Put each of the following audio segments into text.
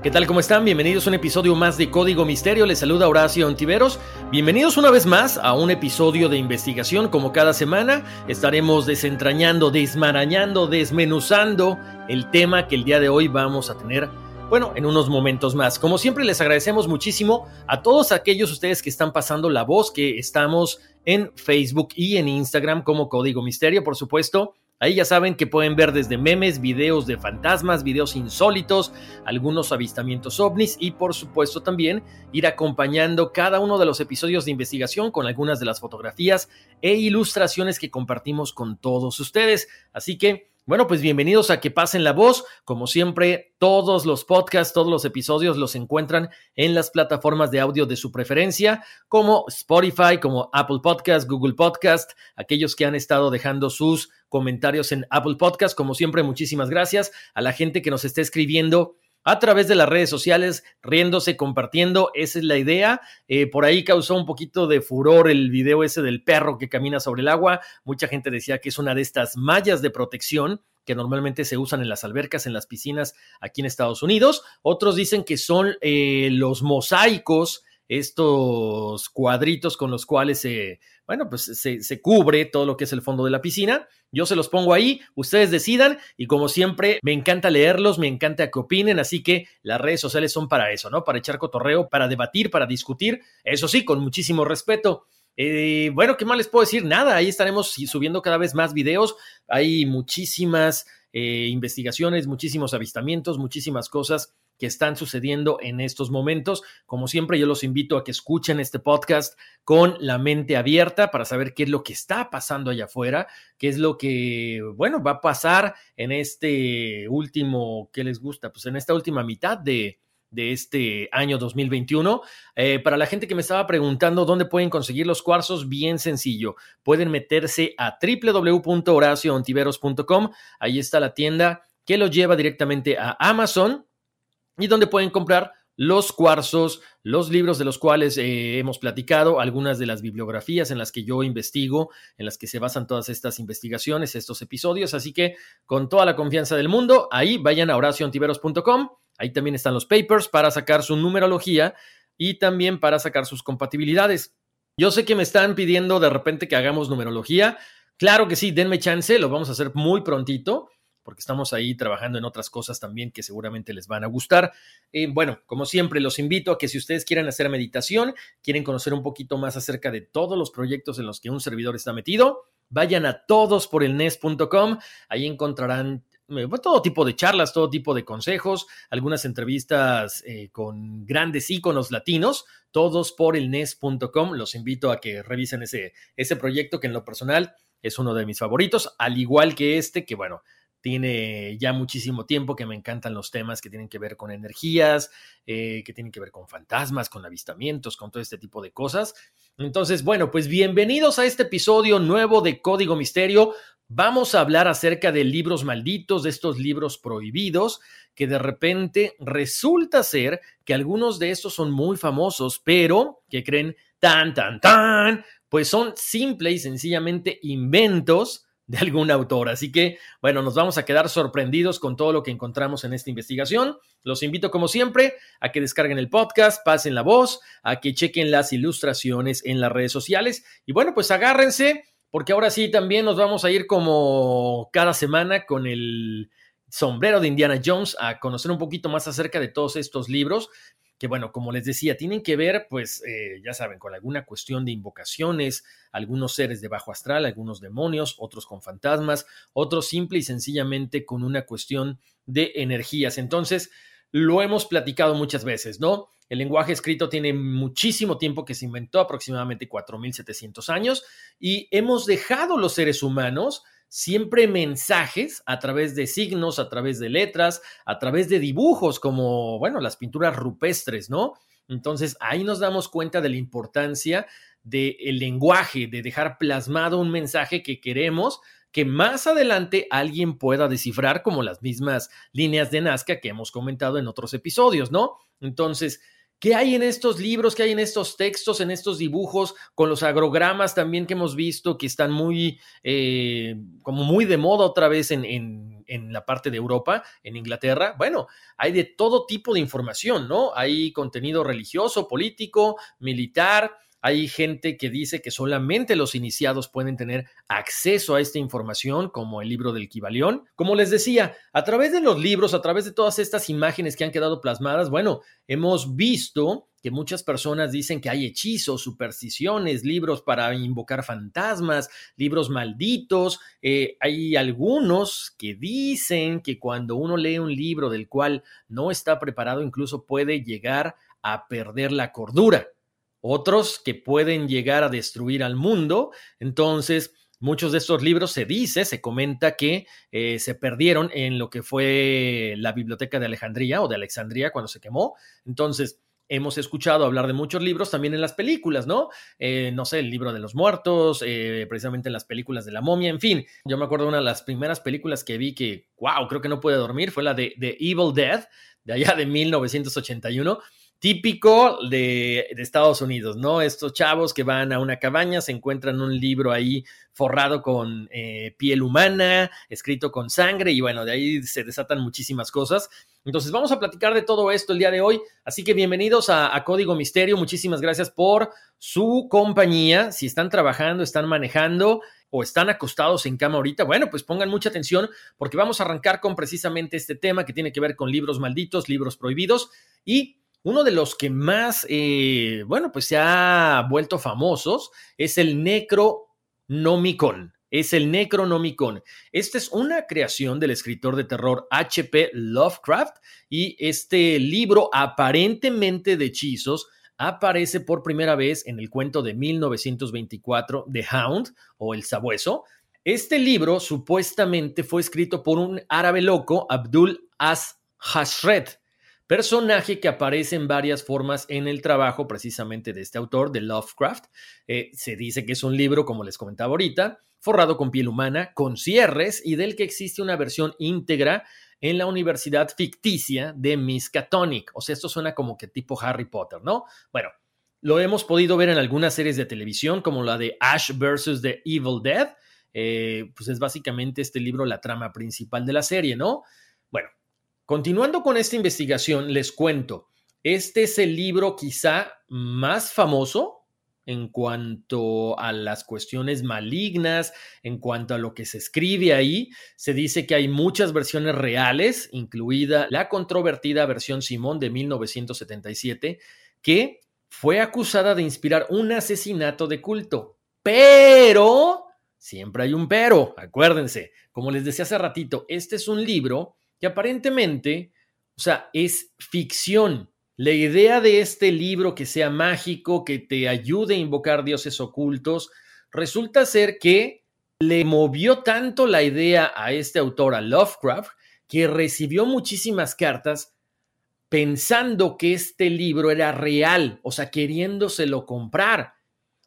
¿Qué tal? ¿Cómo están? Bienvenidos a un episodio más de Código Misterio. Les saluda Horacio Ontiveros. Bienvenidos una vez más a un episodio de investigación. Como cada semana, estaremos desentrañando, desmarañando, desmenuzando el tema que el día de hoy vamos a tener. Bueno, en unos momentos más. Como siempre, les agradecemos muchísimo a todos aquellos ustedes que están pasando la voz, que estamos en Facebook y en Instagram como Código Misterio, por supuesto. Ahí ya saben que pueden ver desde memes, videos de fantasmas, videos insólitos, algunos avistamientos ovnis y por supuesto también ir acompañando cada uno de los episodios de investigación con algunas de las fotografías e ilustraciones que compartimos con todos ustedes. Así que bueno, pues bienvenidos a Que Pasen la Voz. Como siempre, todos los podcasts, todos los episodios los encuentran en las plataformas de audio de su preferencia, como Spotify, como Apple Podcast, Google Podcast, aquellos que han estado dejando sus comentarios en Apple Podcast. Como siempre, muchísimas gracias a la gente que nos está escribiendo a través de las redes sociales, riéndose, compartiendo. Esa es la idea. Eh, por ahí causó un poquito de furor el video ese del perro que camina sobre el agua. Mucha gente decía que es una de estas mallas de protección que normalmente se usan en las albercas, en las piscinas aquí en Estados Unidos. Otros dicen que son eh, los mosaicos estos cuadritos con los cuales se, bueno, pues se, se, cubre todo lo que es el fondo de la piscina. Yo se los pongo ahí, ustedes decidan y como siempre me encanta leerlos, me encanta que opinen, así que las redes sociales son para eso, ¿no? Para echar cotorreo, para debatir, para discutir, eso sí, con muchísimo respeto. Eh, bueno, ¿qué más les puedo decir? Nada, ahí estaremos subiendo cada vez más videos, hay muchísimas eh, investigaciones, muchísimos avistamientos, muchísimas cosas que están sucediendo en estos momentos. Como siempre, yo los invito a que escuchen este podcast con la mente abierta para saber qué es lo que está pasando allá afuera, qué es lo que, bueno, va a pasar en este último, ¿qué les gusta? Pues en esta última mitad de, de este año 2021. Eh, para la gente que me estaba preguntando dónde pueden conseguir los cuarzos, bien sencillo. Pueden meterse a www.horacioontiveros.com. Ahí está la tienda que los lleva directamente a Amazon y donde pueden comprar los cuarzos, los libros de los cuales eh, hemos platicado, algunas de las bibliografías en las que yo investigo, en las que se basan todas estas investigaciones, estos episodios. Así que con toda la confianza del mundo, ahí vayan a horacioantiveros.com. Ahí también están los papers para sacar su numerología y también para sacar sus compatibilidades. Yo sé que me están pidiendo de repente que hagamos numerología. Claro que sí, denme chance, lo vamos a hacer muy prontito porque estamos ahí trabajando en otras cosas también que seguramente les van a gustar. Eh, bueno, como siempre, los invito a que si ustedes quieren hacer meditación, quieren conocer un poquito más acerca de todos los proyectos en los que un servidor está metido, vayan a todosporelnes.com, ahí encontrarán eh, todo tipo de charlas, todo tipo de consejos, algunas entrevistas eh, con grandes íconos latinos, todos por el nes.com. Los invito a que revisen ese, ese proyecto que en lo personal es uno de mis favoritos, al igual que este, que bueno, tiene ya muchísimo tiempo que me encantan los temas que tienen que ver con energías, eh, que tienen que ver con fantasmas, con avistamientos, con todo este tipo de cosas. Entonces, bueno, pues bienvenidos a este episodio nuevo de Código Misterio. Vamos a hablar acerca de libros malditos, de estos libros prohibidos, que de repente resulta ser que algunos de estos son muy famosos, pero que creen tan, tan, tan, pues son simple y sencillamente inventos de algún autor. Así que, bueno, nos vamos a quedar sorprendidos con todo lo que encontramos en esta investigación. Los invito, como siempre, a que descarguen el podcast, pasen la voz, a que chequen las ilustraciones en las redes sociales. Y bueno, pues agárrense porque ahora sí también nos vamos a ir como cada semana con el sombrero de Indiana Jones a conocer un poquito más acerca de todos estos libros que bueno, como les decía, tienen que ver, pues, eh, ya saben, con alguna cuestión de invocaciones, algunos seres de bajo astral, algunos demonios, otros con fantasmas, otros simple y sencillamente con una cuestión de energías. Entonces, lo hemos platicado muchas veces, ¿no? El lenguaje escrito tiene muchísimo tiempo que se inventó, aproximadamente 4.700 años, y hemos dejado los seres humanos siempre mensajes a través de signos, a través de letras, a través de dibujos, como, bueno, las pinturas rupestres, ¿no? Entonces ahí nos damos cuenta de la importancia del lenguaje, de dejar plasmado un mensaje que queremos que más adelante alguien pueda descifrar como las mismas líneas de Nazca que hemos comentado en otros episodios, ¿no? Entonces, ¿Qué hay en estos libros? ¿Qué hay en estos textos, en estos dibujos, con los agrogramas también que hemos visto que están muy, eh, como muy de moda otra vez en, en, en, la parte de Europa, en Inglaterra? Bueno, hay de todo tipo de información, ¿no? Hay contenido religioso, político, militar, hay gente que dice que solamente los iniciados pueden tener acceso a esta información, como el libro del Kibalión. Como les decía, a través de los libros, a través de todas estas imágenes que han quedado plasmadas, bueno, hemos visto que muchas personas dicen que hay hechizos, supersticiones, libros para invocar fantasmas, libros malditos. Eh, hay algunos que dicen que cuando uno lee un libro del cual no está preparado, incluso puede llegar a perder la cordura otros que pueden llegar a destruir al mundo. Entonces, muchos de estos libros se dice, se comenta que eh, se perdieron en lo que fue la biblioteca de Alejandría o de Alexandría cuando se quemó. Entonces, hemos escuchado hablar de muchos libros también en las películas, ¿no? Eh, no sé, el libro de los muertos, eh, precisamente en las películas de la momia, en fin. Yo me acuerdo de una de las primeras películas que vi que, wow, creo que no puede dormir, fue la de, de Evil Dead, de allá de 1981 típico de, Estados Unidos, ¿no? Estos chavos que van a una cabaña, se encuentran un libro ahí forrado con eh, piel humana, escrito con sangre, y bueno, de ahí se desatan muchísimas cosas. Entonces, vamos a platicar de todo esto el día de hoy. Así que bienvenidos a, a Código Misterio. Muchísimas gracias por su compañía. Si están trabajando, están manejando o están acostados en cama ahorita, bueno, pues pongan mucha atención porque vamos a arrancar con precisamente este tema que tiene que ver con libros malditos, libros prohibidos y uno de los que más, eh, bueno, pues se ha vuelto famosos es el Necronomicon. Es el Necronomicon. Esta es una creación del escritor de terror H.P. Lovecraft y este libro aparentemente de hechizos aparece por primera vez en el cuento de 1924 The Hound o El Sabueso. Este libro supuestamente fue escrito por un árabe loco, Abdul As-Hashred, personaje que aparece en varias formas en el trabajo precisamente de este autor, de Lovecraft. Eh, se dice que es un libro, como les comentaba ahorita, forrado con piel humana, con cierres y del que existe una versión íntegra en la universidad ficticia de Miskatonic. O sea, esto suena como que tipo Harry Potter, ¿no? Bueno, lo hemos podido ver en algunas series de televisión, como la de Ash vs. The Evil Dead. Eh, pues es básicamente este libro la trama principal de la serie, ¿no? Bueno, Continuando con esta investigación, les cuento, este es el libro quizá más famoso en cuanto a las cuestiones malignas, en cuanto a lo que se escribe ahí. Se dice que hay muchas versiones reales, incluida la controvertida versión Simón de 1977, que fue acusada de inspirar un asesinato de culto. Pero, siempre hay un pero, acuérdense, como les decía hace ratito, este es un libro que aparentemente, o sea, es ficción. La idea de este libro que sea mágico, que te ayude a invocar dioses ocultos, resulta ser que le movió tanto la idea a este autor, a Lovecraft, que recibió muchísimas cartas pensando que este libro era real, o sea, queriéndoselo comprar.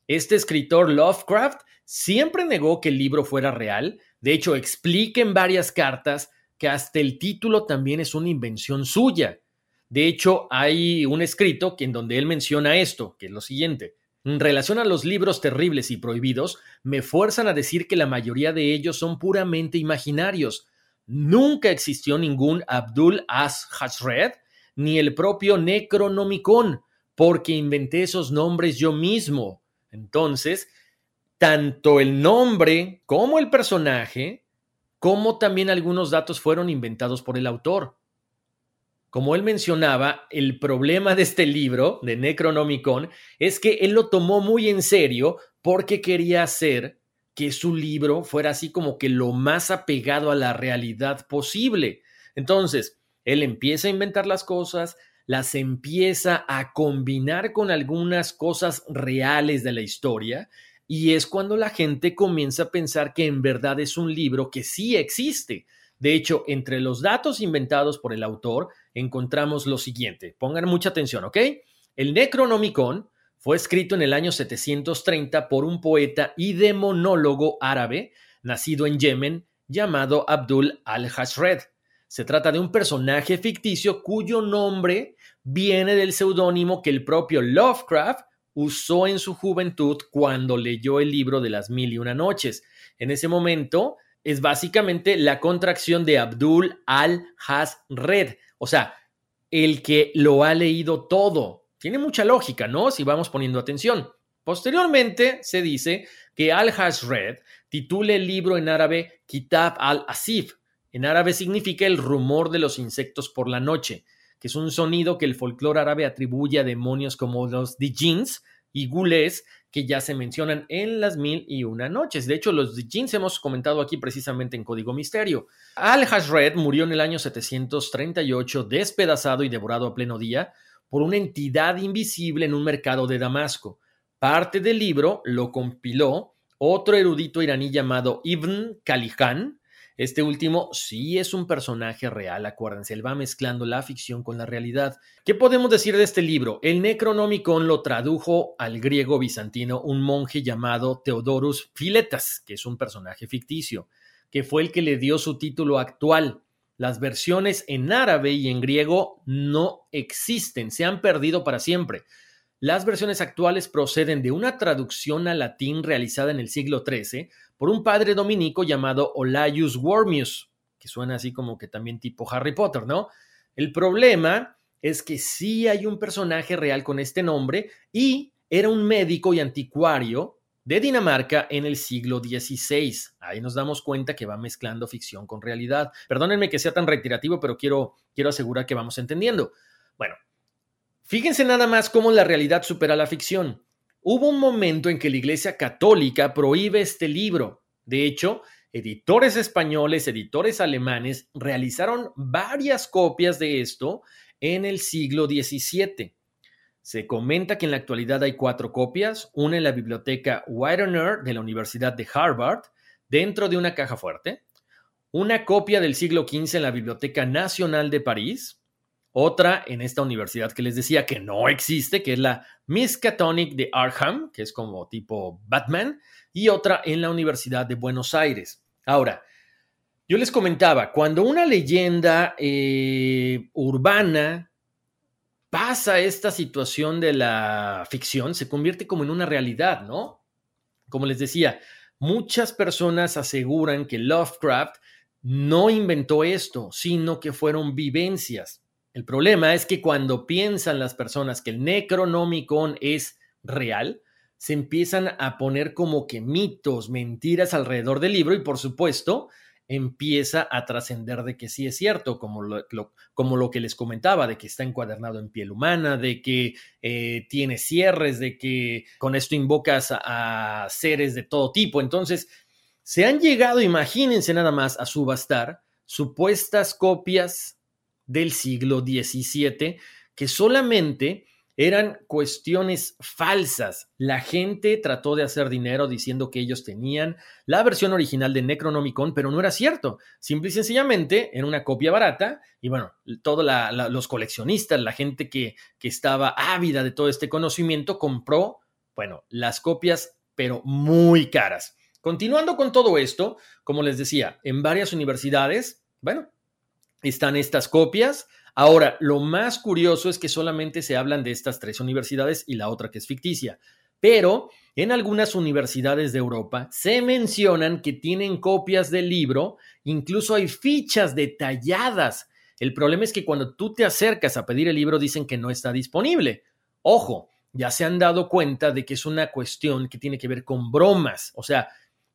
Este escritor Lovecraft siempre negó que el libro fuera real, de hecho explica en varias cartas que hasta el título también es una invención suya. De hecho, hay un escrito en donde él menciona esto, que es lo siguiente. En relación a los libros terribles y prohibidos, me fuerzan a decir que la mayoría de ellos son puramente imaginarios. Nunca existió ningún Abdul As-Hashred ni el propio Necronomicon, porque inventé esos nombres yo mismo. Entonces, tanto el nombre como el personaje, como también algunos datos fueron inventados por el autor. Como él mencionaba, el problema de este libro, de Necronomicon, es que él lo tomó muy en serio porque quería hacer que su libro fuera así como que lo más apegado a la realidad posible. Entonces, él empieza a inventar las cosas, las empieza a combinar con algunas cosas reales de la historia, y es cuando la gente comienza a pensar que en verdad es un libro que sí existe. De hecho, entre los datos inventados por el autor encontramos lo siguiente. Pongan mucha atención, ¿ok? El Necronomicon fue escrito en el año 730 por un poeta y demonólogo árabe nacido en Yemen llamado Abdul al-Hashred. Se trata de un personaje ficticio cuyo nombre viene del seudónimo que el propio Lovecraft usó en su juventud cuando leyó el libro de las mil y una noches. En ese momento es básicamente la contracción de Abdul al-Hasred, o sea, el que lo ha leído todo. Tiene mucha lógica, ¿no? Si vamos poniendo atención. Posteriormente se dice que al-Hasred titula el libro en árabe Kitab al-Asif. En árabe significa el rumor de los insectos por la noche, que es un sonido que el folclore árabe atribuye a demonios como los Dijins y Gulés, que ya se mencionan en las mil y una noches. De hecho, los jeans hemos comentado aquí precisamente en Código Misterio. Al-Hashred murió en el año 738, despedazado y devorado a pleno día por una entidad invisible en un mercado de Damasco. Parte del libro lo compiló otro erudito iraní llamado Ibn Kalihan, este último sí es un personaje real, acuérdense, él va mezclando la ficción con la realidad. ¿Qué podemos decir de este libro? El Necronomicon lo tradujo al griego bizantino un monje llamado Theodorus Filetas, que es un personaje ficticio, que fue el que le dio su título actual. Las versiones en árabe y en griego no existen, se han perdido para siempre. Las versiones actuales proceden de una traducción al latín realizada en el siglo XIII por un padre dominico llamado Olaius Wormius, que suena así como que también tipo Harry Potter, ¿no? El problema es que sí hay un personaje real con este nombre y era un médico y anticuario de Dinamarca en el siglo XVI. Ahí nos damos cuenta que va mezclando ficción con realidad. Perdónenme que sea tan retirativo, pero quiero, quiero asegurar que vamos entendiendo. Bueno, Fíjense nada más cómo la realidad supera la ficción. Hubo un momento en que la Iglesia Católica prohíbe este libro. De hecho, editores españoles, editores alemanes realizaron varias copias de esto en el siglo XVII. Se comenta que en la actualidad hay cuatro copias, una en la biblioteca Widener de la Universidad de Harvard, dentro de una caja fuerte, una copia del siglo XV en la Biblioteca Nacional de París, otra en esta universidad que les decía que no existe, que es la Miskatonic de Arkham, que es como tipo Batman, y otra en la Universidad de Buenos Aires. Ahora, yo les comentaba, cuando una leyenda eh, urbana pasa esta situación de la ficción, se convierte como en una realidad, ¿no? Como les decía, muchas personas aseguran que Lovecraft no inventó esto, sino que fueron vivencias. El problema es que cuando piensan las personas que el Necronomicon es real, se empiezan a poner como que mitos, mentiras alrededor del libro y por supuesto empieza a trascender de que sí es cierto, como lo, como lo que les comentaba, de que está encuadernado en piel humana, de que eh, tiene cierres, de que con esto invocas a, a seres de todo tipo. Entonces, se han llegado, imagínense nada más, a subastar supuestas copias del siglo XVII que solamente eran cuestiones falsas. La gente trató de hacer dinero diciendo que ellos tenían la versión original de Necronomicon, pero no era cierto. Simple y sencillamente era una copia barata y bueno, todos los coleccionistas, la gente que, que estaba ávida de todo este conocimiento, compró, bueno, las copias, pero muy caras. Continuando con todo esto, como les decía, en varias universidades, bueno, están estas copias Ahora, lo más curioso es que solamente se hablan de estas tres universidades y la otra que es ficticia. Pero en algunas universidades de Europa se mencionan que tienen copias del libro, incluso hay fichas detalladas. El problema es que cuando tú te acercas a pedir el libro dicen que no está disponible. Ojo, ya se han dado cuenta de que es una cuestión que tiene que ver con bromas. O sea,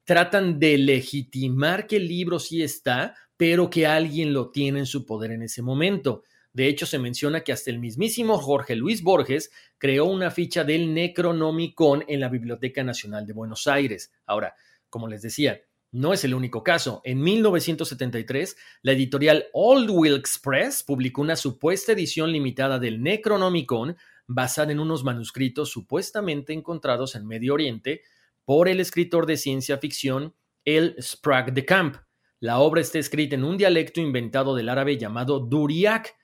tratan de legitimar que el libro sí está, pero que alguien lo tiene en su poder en ese momento. De hecho, se menciona que hasta el mismísimo Jorge Luis Borges creó una ficha del Necronomicon en la Biblioteca Nacional de Buenos Aires. Ahora, como les decía, no es el único caso. En 1973, la editorial Old Wilkes Press publicó una supuesta edición limitada del Necronomicon basada en unos manuscritos supuestamente encontrados en Medio Oriente por el escritor de ciencia ficción El Sprague de Camp. La obra está escrita en un dialecto inventado del árabe llamado Duriak.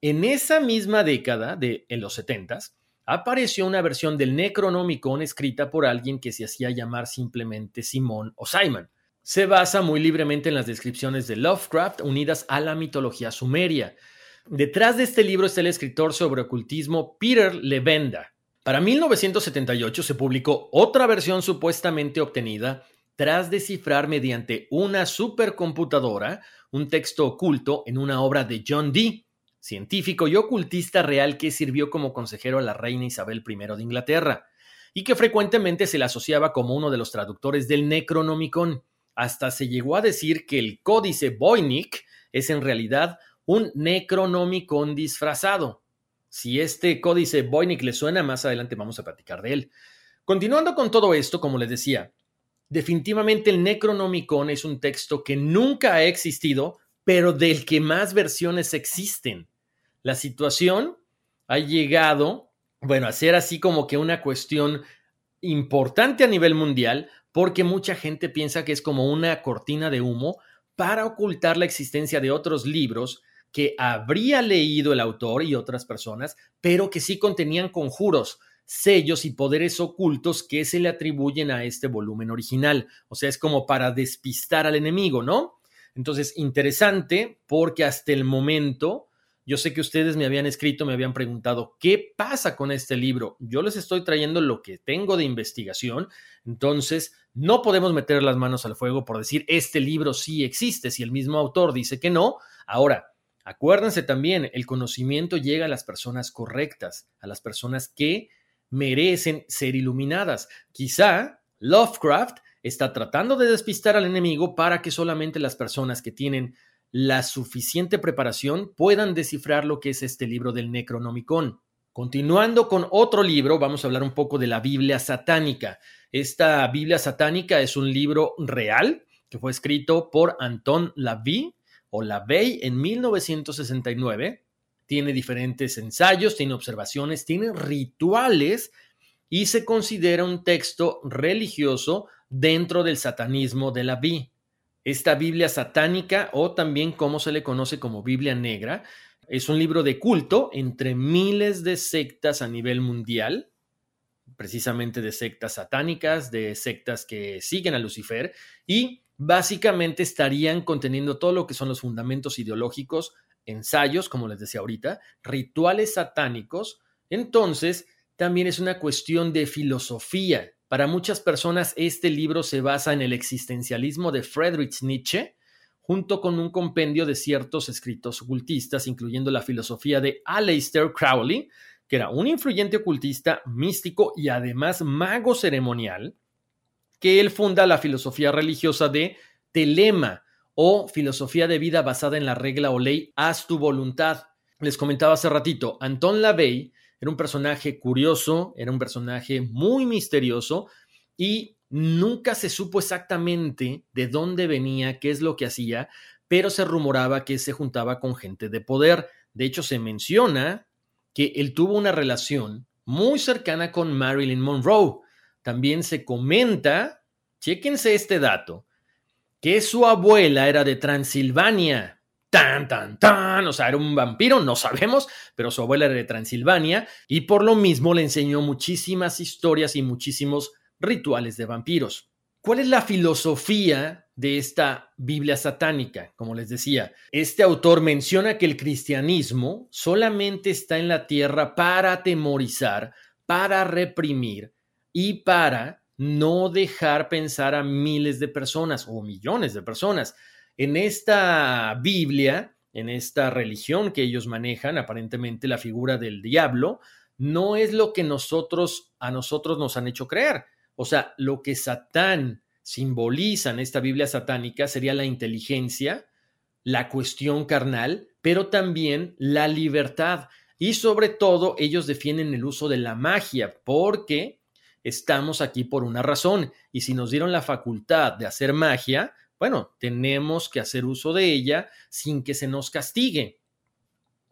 En esa misma década, de, en los 70 apareció una versión del Necronomicon escrita por alguien que se hacía llamar simplemente Simón o Simon. Se basa muy libremente en las descripciones de Lovecraft unidas a la mitología sumeria. Detrás de este libro está el escritor sobre ocultismo Peter Levenda. Para 1978 se publicó otra versión supuestamente obtenida tras descifrar mediante una supercomputadora un texto oculto en una obra de John Dee, científico y ocultista real que sirvió como consejero a la reina Isabel I de Inglaterra, y que frecuentemente se le asociaba como uno de los traductores del Necronomicon. Hasta se llegó a decir que el códice Voynich es en realidad un Necronomicon disfrazado. Si este códice Voynich le suena, más adelante vamos a platicar de él. Continuando con todo esto, como les decía, Definitivamente el Necronomicon es un texto que nunca ha existido, pero del que más versiones existen. La situación ha llegado, bueno, a ser así como que una cuestión importante a nivel mundial, porque mucha gente piensa que es como una cortina de humo para ocultar la existencia de otros libros que habría leído el autor y otras personas, pero que sí contenían conjuros, sellos y poderes ocultos que se le atribuyen a este volumen original. O sea, es como para despistar al enemigo, ¿no? Entonces, interesante porque hasta el momento, yo sé que ustedes me habían escrito, me habían preguntado, ¿qué pasa con este libro? Yo les estoy trayendo lo que tengo de investigación, entonces no podemos meter las manos al fuego por decir, este libro sí existe, si el mismo autor dice que no. Ahora, acuérdense también, el conocimiento llega a las personas correctas, a las personas que merecen ser iluminadas. Quizá Lovecraft está tratando de despistar al enemigo para que solamente las personas que tienen la suficiente preparación puedan descifrar lo que es este libro del Necronomicon. Continuando con otro libro, vamos a hablar un poco de la Biblia satánica. Esta Biblia satánica es un libro real que fue escrito por Anton LaVey o LaVey en 1969 tiene diferentes ensayos, tiene observaciones, tiene rituales y se considera un texto religioso dentro del satanismo de la Biblia. Esta Biblia satánica, o también como se le conoce como Biblia negra, es un libro de culto entre miles de sectas a nivel mundial, precisamente de sectas satánicas, de sectas que siguen a Lucifer, y básicamente estarían conteniendo todo lo que son los fundamentos ideológicos ensayos, como les decía ahorita, rituales satánicos, entonces también es una cuestión de filosofía. Para muchas personas este libro se basa en el existencialismo de Friedrich Nietzsche, junto con un compendio de ciertos escritos ocultistas, incluyendo la filosofía de Aleister Crowley, que era un influyente ocultista, místico y además mago ceremonial, que él funda la filosofía religiosa de Telema, o filosofía de vida basada en la regla o ley haz tu voluntad. Les comentaba hace ratito, Anton LaVey era un personaje curioso, era un personaje muy misterioso y nunca se supo exactamente de dónde venía, qué es lo que hacía, pero se rumoraba que se juntaba con gente de poder. De hecho, se menciona que él tuvo una relación muy cercana con Marilyn Monroe. También se comenta, chéquense este dato, que su abuela era de Transilvania. Tan, tan, tan. O sea, era un vampiro, no sabemos, pero su abuela era de Transilvania y por lo mismo le enseñó muchísimas historias y muchísimos rituales de vampiros. ¿Cuál es la filosofía de esta Biblia satánica? Como les decía, este autor menciona que el cristianismo solamente está en la tierra para atemorizar, para reprimir y para no dejar pensar a miles de personas o millones de personas. En esta Biblia, en esta religión que ellos manejan, aparentemente la figura del diablo, no es lo que nosotros a nosotros nos han hecho creer. O sea, lo que Satán simboliza en esta Biblia satánica sería la inteligencia, la cuestión carnal, pero también la libertad. Y sobre todo, ellos defienden el uso de la magia, porque estamos aquí por una razón. Y si nos dieron la facultad de hacer magia, bueno, tenemos que hacer uso de ella sin que se nos castigue.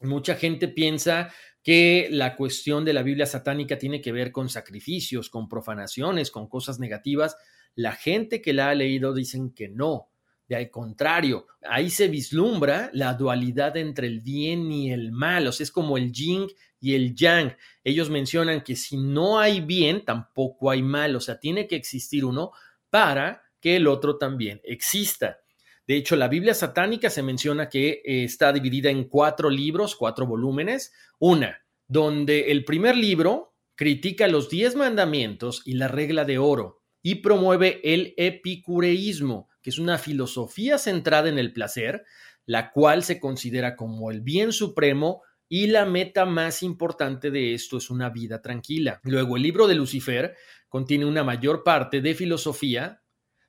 Mucha gente piensa que la cuestión de la Biblia satánica tiene que ver con sacrificios, con profanaciones, con cosas negativas. La gente que la ha leído dicen que no, de al contrario, ahí se vislumbra la dualidad entre el bien y el mal, o sea, es como el yin y el yang. Ellos mencionan que si no hay bien, tampoco hay mal, o sea, tiene que existir uno para que el otro también exista. De hecho, la Biblia satánica se menciona que eh, está dividida en cuatro libros, cuatro volúmenes. Una, donde el primer libro critica los diez mandamientos y la regla de oro y promueve el epicureísmo, que es una filosofía centrada en el placer, la cual se considera como el bien supremo y la meta más importante de esto es una vida tranquila. Luego, el libro de Lucifer contiene una mayor parte de filosofía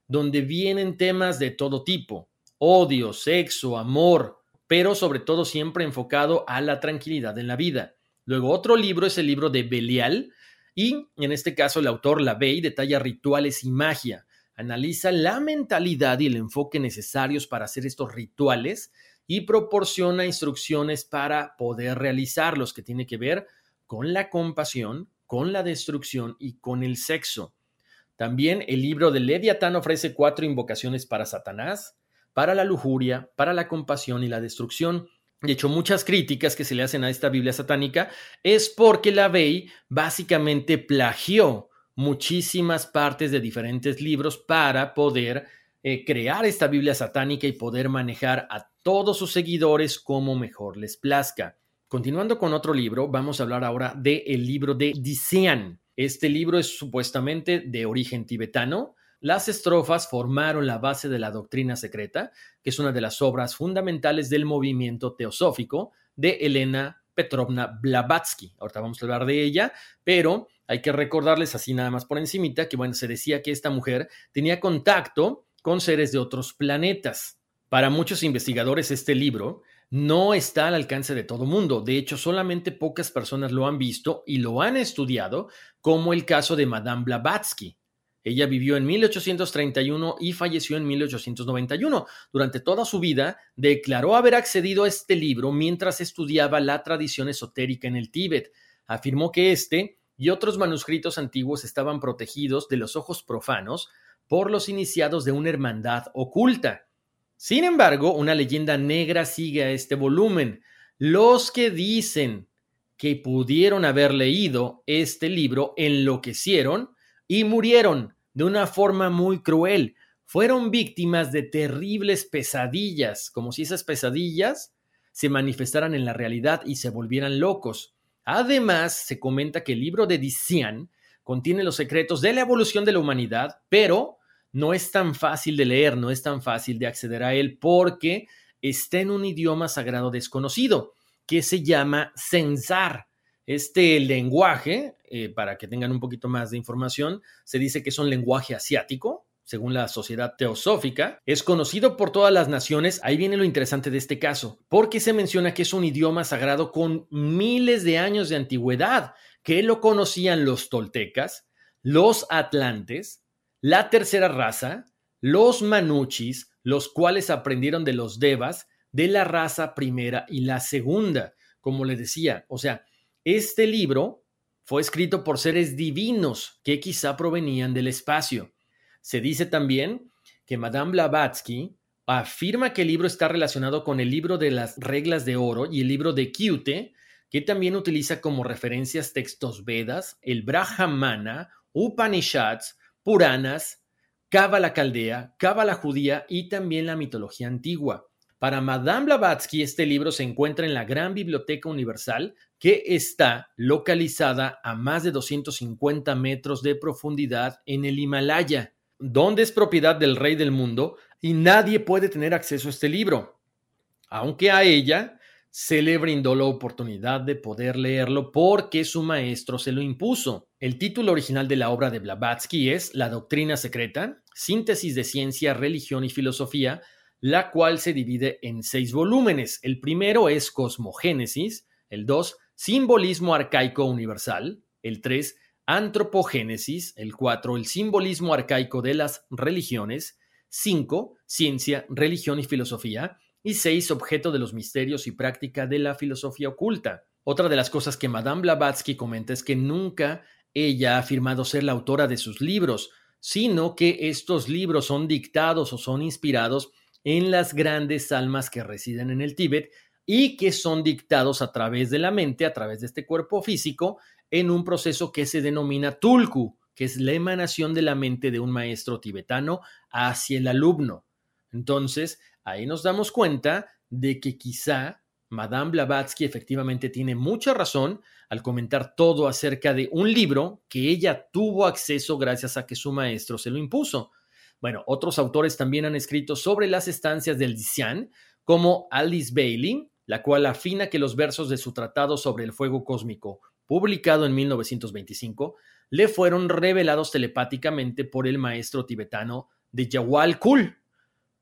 donde vienen temas de todo tipo, odio, sexo, amor, pero sobre todo siempre enfocado a la tranquilidad en la vida. Luego otro libro es el libro de Belial y en este caso el autor Lavey detalla rituales y magia, analiza la mentalidad y el enfoque necesarios para hacer estos rituales y proporciona instrucciones para poder realizarlos que tiene que ver con la compasión, con la destrucción y con el sexo. También el libro de Leviatán ofrece cuatro invocaciones para Satanás, para la lujuria, para la compasión y la destrucción. De hecho, muchas críticas que se le hacen a esta Biblia satánica es porque la Bey básicamente plagió muchísimas partes de diferentes libros para poder eh, crear esta Biblia satánica y poder manejar a todos sus seguidores como mejor les plazca. Continuando con otro libro, vamos a hablar ahora del el libro de Dician. Este libro es supuestamente de origen tibetano. Las estrofas formaron la base de la doctrina secreta, que es una de las obras fundamentales del movimiento teosófico de Elena Petrovna Blavatsky. Ahorita vamos a hablar de ella, pero hay que recordarles así nada más por encimita que bueno, se decía que esta mujer tenía contacto con seres de otros planetas. Para muchos investigadores este libro no está al alcance de todo mundo. De hecho, solamente pocas personas lo han visto y lo han estudiado, como el caso de Madame Blavatsky. Ella vivió en 1831 y falleció en 1891. Durante toda su vida declaró haber accedido a este libro mientras estudiaba la tradición esotérica en el Tíbet. Afirmó que este y otros manuscritos antiguos estaban protegidos de los ojos profanos por los iniciados de una hermandad oculta. Sin embargo, una leyenda negra sigue a este volumen. Los que dicen que pudieron haber leído este libro enloquecieron y murieron de una forma muy cruel. Fueron víctimas de terribles pesadillas, como si esas pesadillas se manifestaran en la realidad y se volvieran locos. Además, se comenta que el libro de Dician contiene los secretos de la evolución de la humanidad, pero no es tan fácil de leer, no es tan fácil de acceder a él porque está en un idioma sagrado desconocido que se llama Sensar. Este lenguaje, eh, para que tengan un poquito más de información, se dice que es un lenguaje asiático, según la sociedad teosófica, es conocido por todas las naciones. Ahí viene lo interesante de este caso, porque se menciona que es un idioma sagrado con miles de años de antigüedad, que lo conocían los toltecas, los atlantes, la tercera raza, los manuchis, los cuales aprendieron de los devas, de la raza primera y la segunda, como les decía, o sea, Este libro fue escrito por seres divinos que quizá provenían del espacio. Se dice también que Madame Blavatsky afirma que el libro está relacionado con el libro de las reglas de oro y el libro de Kyute, que también utiliza como referencias textos Vedas, el Brahmana, Upanishads, Puranas, Cábala caldea, Cábala judía y también la mitología antigua. Para Madame Blavatsky, este libro se encuentra en la Gran Biblioteca Universal, que está localizada a más de 250 metros de profundidad en el Himalaya, donde es propiedad del rey del mundo y nadie puede tener acceso a este libro. Aunque a ella se le brindó la oportunidad de poder leerlo porque su maestro se lo impuso. El título original de la obra de Blavatsky es La Doctrina Secreta, síntesis de ciencia, religión y filosofía, la cual se divide en seis volúmenes. El primero es Cosmogénesis, el dos, Simbolismo Arcaico Universal, el tres, Antropogénesis, el cuatro, El simbolismo arcaico de las religiones, cinco, Ciencia, religión y filosofía, y seis, objeto de los misterios y práctica de la filosofía oculta. Otra de las cosas que Madame Blavatsky comenta es que nunca ella ha afirmado ser la autora de sus libros, sino que estos libros son dictados o son inspirados en las grandes almas que residen en el Tíbet y que son dictados a través de la mente, a través de este cuerpo físico, en un proceso que se denomina Tulku, que es la emanación de la mente de un maestro tibetano hacia el alumno. Entonces, ahí nos damos cuenta de que quizá Madame Blavatsky efectivamente tiene mucha razón al comentar todo acerca de un libro que ella tuvo acceso gracias a que su maestro se lo impuso. Bueno, otros autores también han escrito sobre las estancias del Xian, como Alice Bailey, la cual afina que los versos de su tratado sobre el fuego cósmico, publicado en 1925, le fueron revelados telepáticamente por el maestro tibetano de Jawal Kul,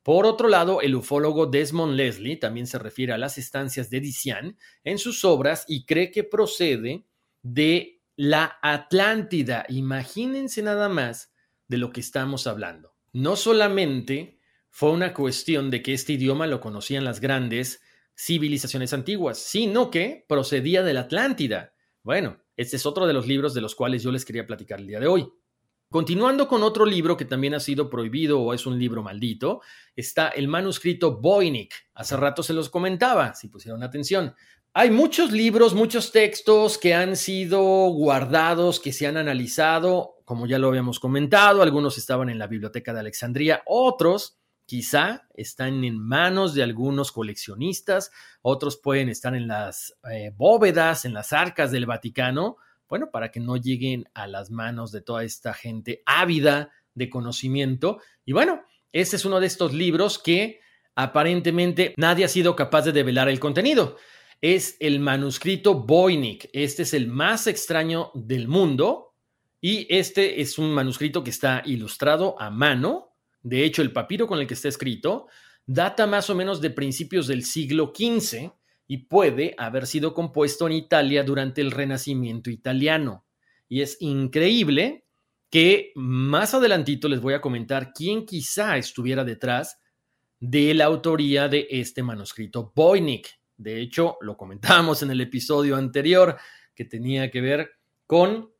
por otro lado, el ufólogo Desmond Leslie también se refiere a las estancias de Dician en sus obras y cree que procede de la Atlántida. Imagínense nada más de lo que estamos hablando. No solamente fue una cuestión de que este idioma lo conocían las grandes civilizaciones antiguas, sino que procedía de la Atlántida. Bueno, este es otro de los libros de los cuales yo les quería platicar el día de hoy. Continuando con otro libro que también ha sido prohibido o es un libro maldito, está el manuscrito Voynich. Hace rato se los comentaba, si pusieron atención. Hay muchos libros, muchos textos que han sido guardados, que se han analizado, como ya lo habíamos comentado, algunos estaban en la Biblioteca de Alejandría, otros quizá están en manos de algunos coleccionistas, otros pueden estar en las eh, bóvedas, en las arcas del Vaticano, bueno, para que no lleguen a las manos de toda esta gente ávida de conocimiento. Y bueno, ese es uno de estos libros que aparentemente nadie ha sido capaz de develar el contenido. Es el manuscrito Voynich. Este es el más extraño del mundo y este es un manuscrito que está ilustrado a mano. De hecho, el papiro con el que está escrito data más o menos de principios del siglo XV y puede haber sido compuesto en Italia durante el Renacimiento italiano. Y es increíble que más adelantito les voy a comentar quién quizá estuviera detrás de la autoría de este manuscrito Voynich. De hecho, lo comentamos en el episodio anterior que tenía que ver con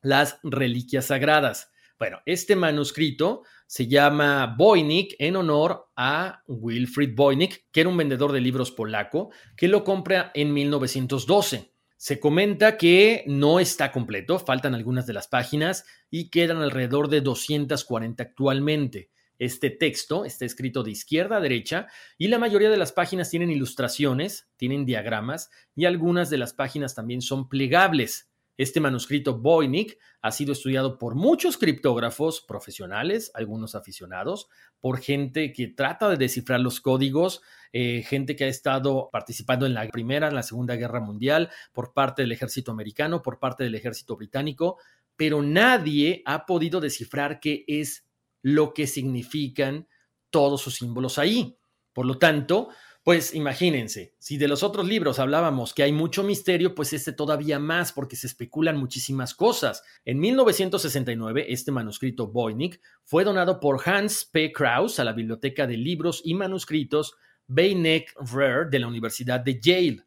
las reliquias sagradas. Bueno, este manuscrito se llama Voynich en honor a Wilfried Voynich, que era un vendedor de libros polaco, que lo compra en 1912. Se comenta que no está completo, faltan algunas de las páginas y quedan alrededor de 240 actualmente. Este texto está escrito de izquierda a derecha y la mayoría de las páginas tienen ilustraciones, tienen diagramas y algunas de las páginas también son plegables. Este manuscrito Voynich ha sido estudiado por muchos criptógrafos profesionales, algunos aficionados, por gente que trata de descifrar los códigos, eh, gente que ha estado participando en la Primera, en la Segunda Guerra Mundial, por parte del ejército americano, por parte del ejército británico, pero nadie ha podido descifrar qué es lo que significan todos sus símbolos ahí. Por lo tanto, pues imagínense, si de los otros libros hablábamos que hay mucho misterio, pues este todavía más porque se especulan muchísimas cosas. En 1969, este manuscrito Voynich fue donado por Hans P. Krauss a la Biblioteca de Libros y Manuscritos Beineck Rare de la Universidad de Yale.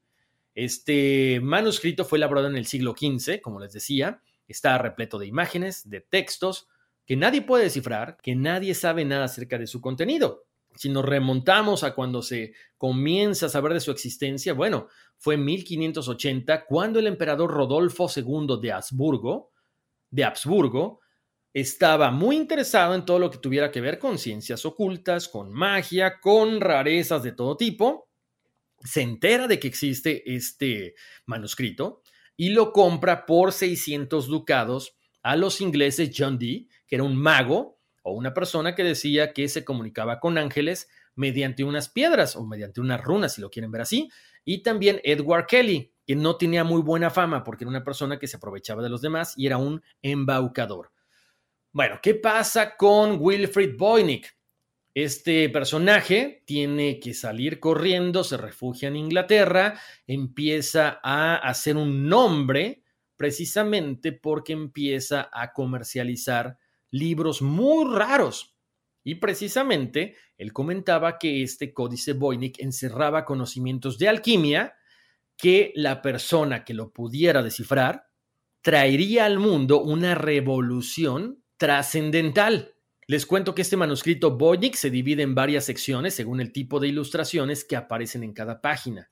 Este manuscrito fue elaborado en el siglo XV, como les decía, está repleto de imágenes, de textos, que nadie puede descifrar, que nadie sabe nada acerca de su contenido. Si nos remontamos a cuando se comienza a saber de su existencia, bueno, fue en 1580 cuando el emperador Rodolfo II de Habsburgo, de Habsburgo, estaba muy interesado en todo lo que tuviera que ver con ciencias ocultas, con magia, con rarezas de todo tipo. Se entera de que existe este manuscrito y lo compra por 600 ducados a los ingleses John Dee, que era un mago o una persona que decía que se comunicaba con ángeles mediante unas piedras o mediante unas runas, si lo quieren ver así, y también Edward Kelly, que no tenía muy buena fama porque era una persona que se aprovechaba de los demás y era un embaucador. Bueno, ¿qué pasa con Wilfrid Boynick? Este personaje tiene que salir corriendo, se refugia en Inglaterra, empieza a hacer un nombre precisamente porque empieza a comercializar libros muy raros. Y precisamente él comentaba que este códice Voynich encerraba conocimientos de alquimia que la persona que lo pudiera descifrar traería al mundo una revolución trascendental. Les cuento que este manuscrito Voynich se divide en varias secciones según el tipo de ilustraciones que aparecen en cada página.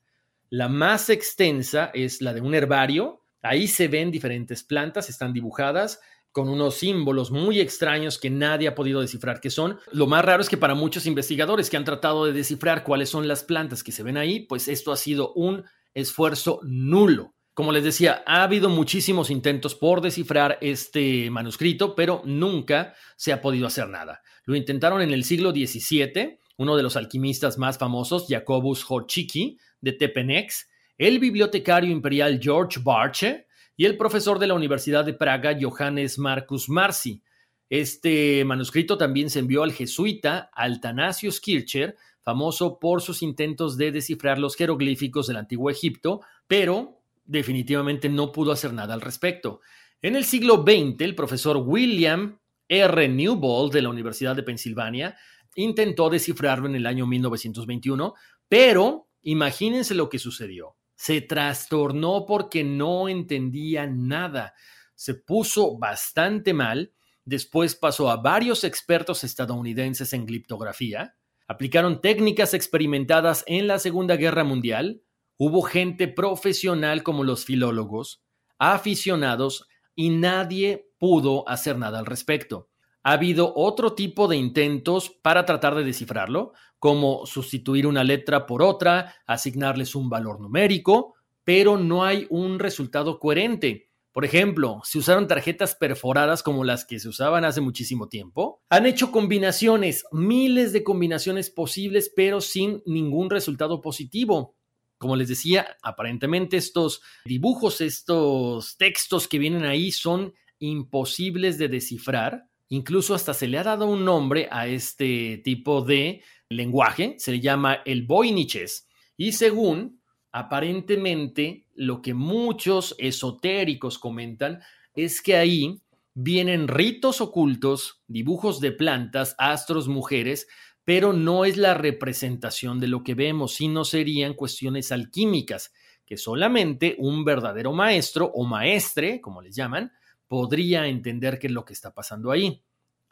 La más extensa es la de un herbario. Ahí se ven diferentes plantas, están dibujadas con unos símbolos muy extraños que nadie ha podido descifrar qué son. Lo más raro es que para muchos investigadores que han tratado de descifrar cuáles son las plantas que se ven ahí, pues esto ha sido un esfuerzo nulo. Como les decía, ha habido muchísimos intentos por descifrar este manuscrito, pero nunca se ha podido hacer nada. Lo intentaron en el siglo XVII, uno de los alquimistas más famosos, Jacobus Horchiki, de Tepenex, el bibliotecario imperial George Barche, y el profesor de la Universidad de Praga, Johannes Marcus Marci. Este manuscrito también se envió al jesuita Altanasius Kircher, famoso por sus intentos de descifrar los jeroglíficos del antiguo Egipto, pero definitivamente no pudo hacer nada al respecto. En el siglo XX, el profesor William R. Newbold de la Universidad de Pensilvania intentó descifrarlo en el año 1921, pero imagínense lo que sucedió se trastornó porque no entendía nada. Se puso bastante mal. Después pasó a varios expertos estadounidenses en gliptografía. Aplicaron técnicas experimentadas en la Segunda Guerra Mundial. Hubo gente profesional como los filólogos, aficionados, y nadie pudo hacer nada al respecto. Ha habido otro tipo de intentos para tratar de descifrarlo, como sustituir una letra por otra, asignarles un valor numérico, pero no hay un resultado coherente. Por ejemplo, si usaron tarjetas perforadas como las que se usaban hace muchísimo tiempo. Han hecho combinaciones, miles de combinaciones posibles, pero sin ningún resultado positivo. Como les decía, aparentemente estos dibujos, estos textos que vienen ahí son imposibles de descifrar Incluso hasta se le ha dado un nombre a este tipo de lenguaje, se le llama el Voyniches. Y según, aparentemente, lo que muchos esotéricos comentan es que ahí vienen ritos ocultos, dibujos de plantas, astros, mujeres, pero no es la representación de lo que vemos, sino serían cuestiones alquímicas, que solamente un verdadero maestro o maestre, como les llaman, podría entender qué es lo que está pasando ahí.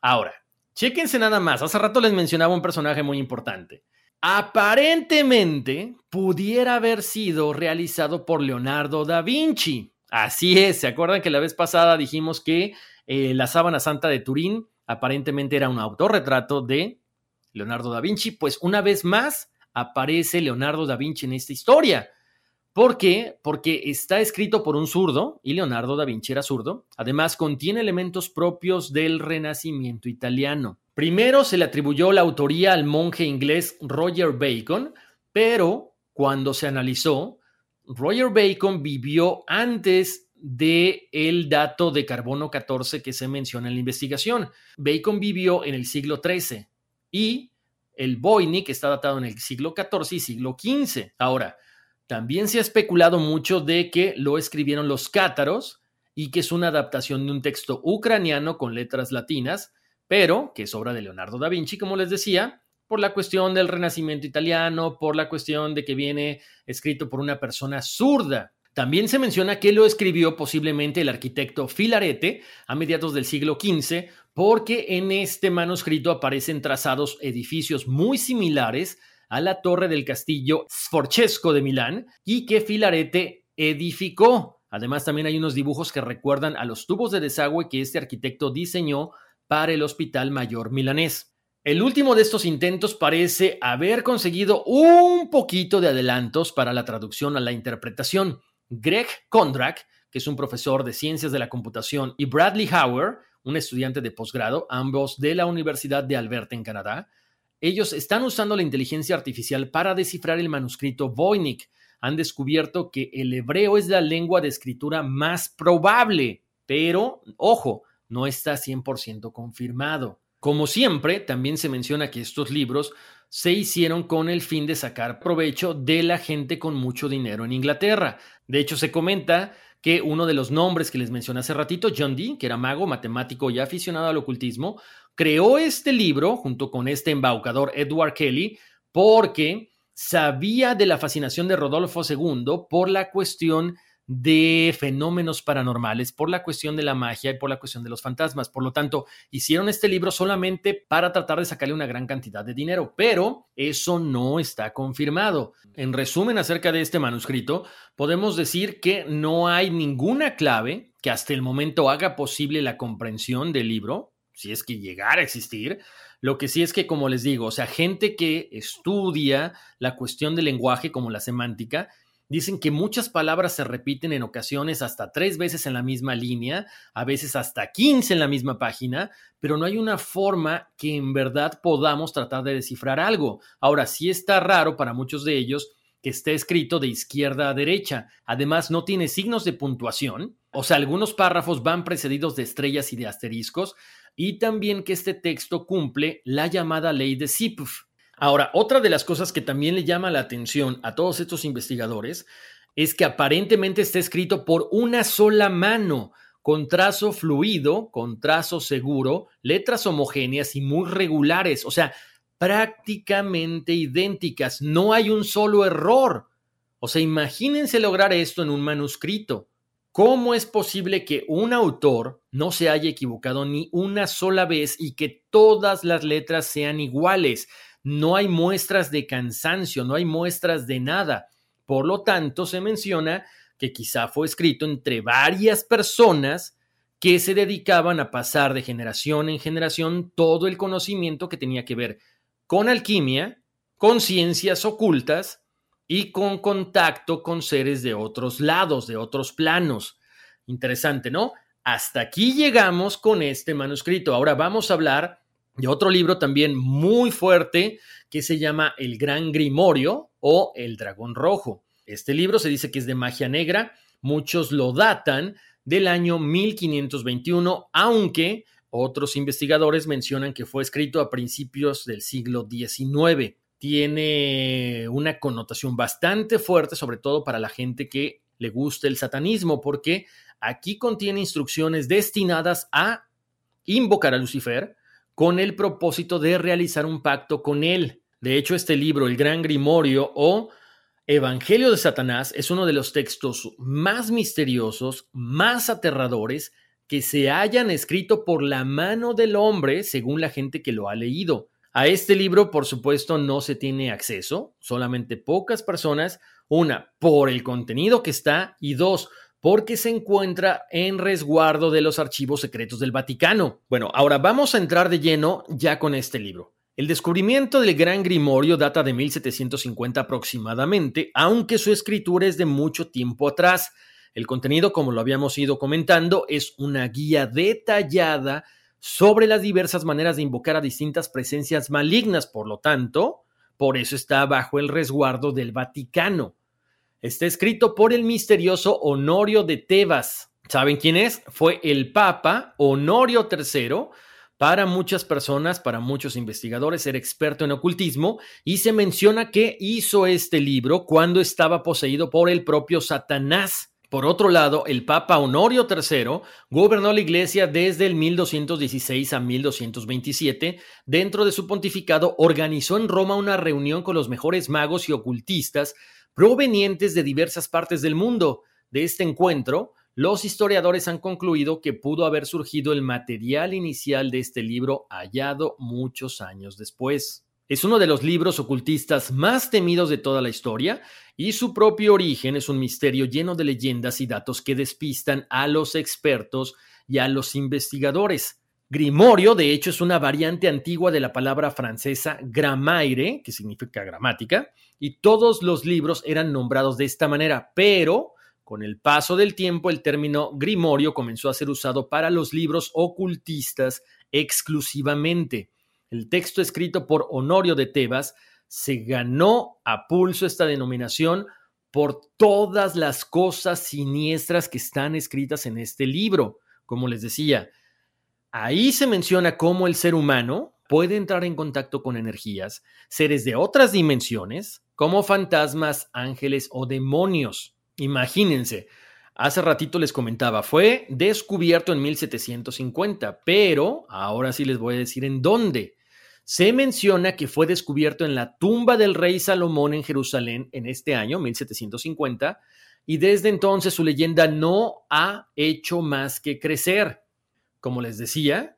Ahora, chéquense nada más. Hace rato les mencionaba un personaje muy importante. Aparentemente pudiera haber sido realizado por Leonardo da Vinci. Así es, ¿se acuerdan que la vez pasada dijimos que eh, la sábana santa de Turín aparentemente era un autorretrato de Leonardo da Vinci? Pues una vez más aparece Leonardo da Vinci en esta historia. ¿Por qué? Porque está escrito por un zurdo, y Leonardo da Vinci era zurdo. Además, contiene elementos propios del Renacimiento italiano. Primero se le atribuyó la autoría al monje inglés Roger Bacon, pero cuando se analizó, Roger Bacon vivió antes de el dato de carbono 14 que se menciona en la investigación. Bacon vivió en el siglo XIII y el Voynich está datado en el siglo XIV y siglo XV. Ahora, también se ha especulado mucho de que lo escribieron los cátaros y que es una adaptación de un texto ucraniano con letras latinas, pero que es obra de Leonardo da Vinci, como les decía, por la cuestión del renacimiento italiano, por la cuestión de que viene escrito por una persona zurda. También se menciona que lo escribió posiblemente el arquitecto Filarete a mediados del siglo XV, porque en este manuscrito aparecen trazados edificios muy similares a la torre del castillo Sforcesco de Milán y que Filarete edificó. Además, también hay unos dibujos que recuerdan a los tubos de desagüe que este arquitecto diseñó para el Hospital Mayor Milanés. El último de estos intentos parece haber conseguido un poquito de adelantos para la traducción a la interpretación. Greg Kondrak, que es un profesor de ciencias de la computación, y Bradley Hauer, un estudiante de posgrado, ambos de la Universidad de Alberta en Canadá, ellos están usando la inteligencia artificial para descifrar el manuscrito Voynich. Han descubierto que el hebreo es la lengua de escritura más probable, pero, ojo, no está 100% confirmado. Como siempre, también se menciona que estos libros se hicieron con el fin de sacar provecho de la gente con mucho dinero en Inglaterra. De hecho, se comenta que uno de los nombres que les mencioné hace ratito, John Dee, que era mago, matemático y aficionado al ocultismo, creó este libro junto con este embaucador Edward Kelly porque sabía de la fascinación de Rodolfo II por la cuestión de fenómenos paranormales, por la cuestión de la magia y por la cuestión de los fantasmas. Por lo tanto, hicieron este libro solamente para tratar de sacarle una gran cantidad de dinero, pero eso no está confirmado. En resumen acerca de este manuscrito, podemos decir que no hay ninguna clave que hasta el momento haga posible la comprensión del libro, si es que llegara a existir. Lo que sí es que, como les digo, o sea, gente que estudia la cuestión del lenguaje como la semántica, dicen que muchas palabras se repiten en ocasiones hasta tres veces en la misma línea, a veces hasta 15 en la misma página, pero no hay una forma que en verdad podamos tratar de descifrar algo. Ahora, sí está raro para muchos de ellos que esté escrito de izquierda a derecha. Además, no tiene signos de puntuación. O sea, algunos párrafos van precedidos de estrellas y de asteriscos y también que este texto cumple la llamada ley de Zipf. Ahora, otra de las cosas que también le llama la atención a todos estos investigadores es que aparentemente está escrito por una sola mano, con trazo fluido, con trazo seguro, letras homogéneas y muy regulares, o sea, prácticamente idénticas, no hay un solo error. O sea, imagínense lograr esto en un manuscrito. ¿Cómo es posible que un autor no se haya equivocado ni una sola vez y que todas las letras sean iguales? No hay muestras de cansancio, no hay muestras de nada. Por lo tanto, se menciona que quizá fue escrito entre varias personas que se dedicaban a pasar de generación en generación todo el conocimiento que tenía que ver con alquimia, con ciencias ocultas y con contacto con seres de otros lados, de otros planos. Interesante, ¿no? Hasta aquí llegamos con este manuscrito. Ahora vamos a hablar de otro libro también muy fuerte que se llama El Gran Grimorio o El Dragón Rojo. Este libro se dice que es de magia negra, muchos lo datan del año 1521, aunque otros investigadores mencionan que fue escrito a principios del siglo XIX tiene una connotación bastante fuerte, sobre todo para la gente que le gusta el satanismo, porque aquí contiene instrucciones destinadas a invocar a Lucifer con el propósito de realizar un pacto con él. De hecho, este libro, El Gran Grimorio o Evangelio de Satanás, es uno de los textos más misteriosos, más aterradores que se hayan escrito por la mano del hombre, según la gente que lo ha leído. A este libro, por supuesto, no se tiene acceso, solamente pocas personas, una, por el contenido que está y dos, porque se encuentra en resguardo de los archivos secretos del Vaticano. Bueno, ahora vamos a entrar de lleno ya con este libro. El descubrimiento del Gran Grimorio data de 1750 aproximadamente, aunque su escritura es de mucho tiempo atrás. El contenido, como lo habíamos ido comentando, es una guía detallada sobre las diversas maneras de invocar a distintas presencias malignas. Por lo tanto, por eso está bajo el resguardo del Vaticano. Está escrito por el misterioso Honorio de Tebas. ¿Saben quién es? Fue el Papa Honorio III. Para muchas personas, para muchos investigadores, era experto en ocultismo y se menciona que hizo este libro cuando estaba poseído por el propio Satanás. Por otro lado, el Papa Honorio III gobernó la Iglesia desde el 1216 a 1227. Dentro de su pontificado, organizó en Roma una reunión con los mejores magos y ocultistas provenientes de diversas partes del mundo. De este encuentro, los historiadores han concluido que pudo haber surgido el material inicial de este libro hallado muchos años después. Es uno de los libros ocultistas más temidos de toda la historia y su propio origen es un misterio lleno de leyendas y datos que despistan a los expertos y a los investigadores. Grimorio, de hecho, es una variante antigua de la palabra francesa gramaire, que significa gramática, y todos los libros eran nombrados de esta manera, pero con el paso del tiempo el término grimorio comenzó a ser usado para los libros ocultistas exclusivamente. El texto escrito por Honorio de Tebas se ganó a pulso esta denominación por todas las cosas siniestras que están escritas en este libro. Como les decía, ahí se menciona cómo el ser humano puede entrar en contacto con energías, seres de otras dimensiones, como fantasmas, ángeles o demonios. Imagínense, hace ratito les comentaba, fue descubierto en 1750, pero ahora sí les voy a decir en dónde. Se menciona que fue descubierto en la tumba del rey Salomón en Jerusalén en este año, 1750, y desde entonces su leyenda no ha hecho más que crecer. Como les decía,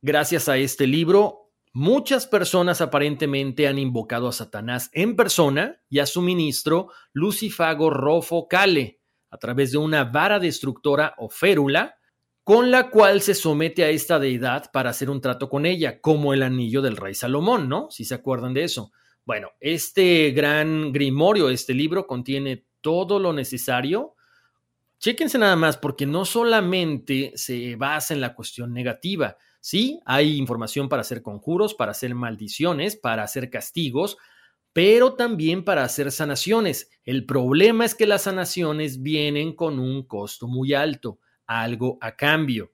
gracias a este libro, muchas personas aparentemente han invocado a Satanás en persona y a su ministro Lucifago Rofo Cale a través de una vara destructora o férula con la cual se somete a esta deidad para hacer un trato con ella, como el anillo del rey Salomón, ¿no? Si se acuerdan de eso. Bueno, este gran grimorio, este libro, contiene todo lo necesario. Chéquense nada más, porque no solamente se basa en la cuestión negativa, sí, hay información para hacer conjuros, para hacer maldiciones, para hacer castigos, pero también para hacer sanaciones. El problema es que las sanaciones vienen con un costo muy alto algo a cambio.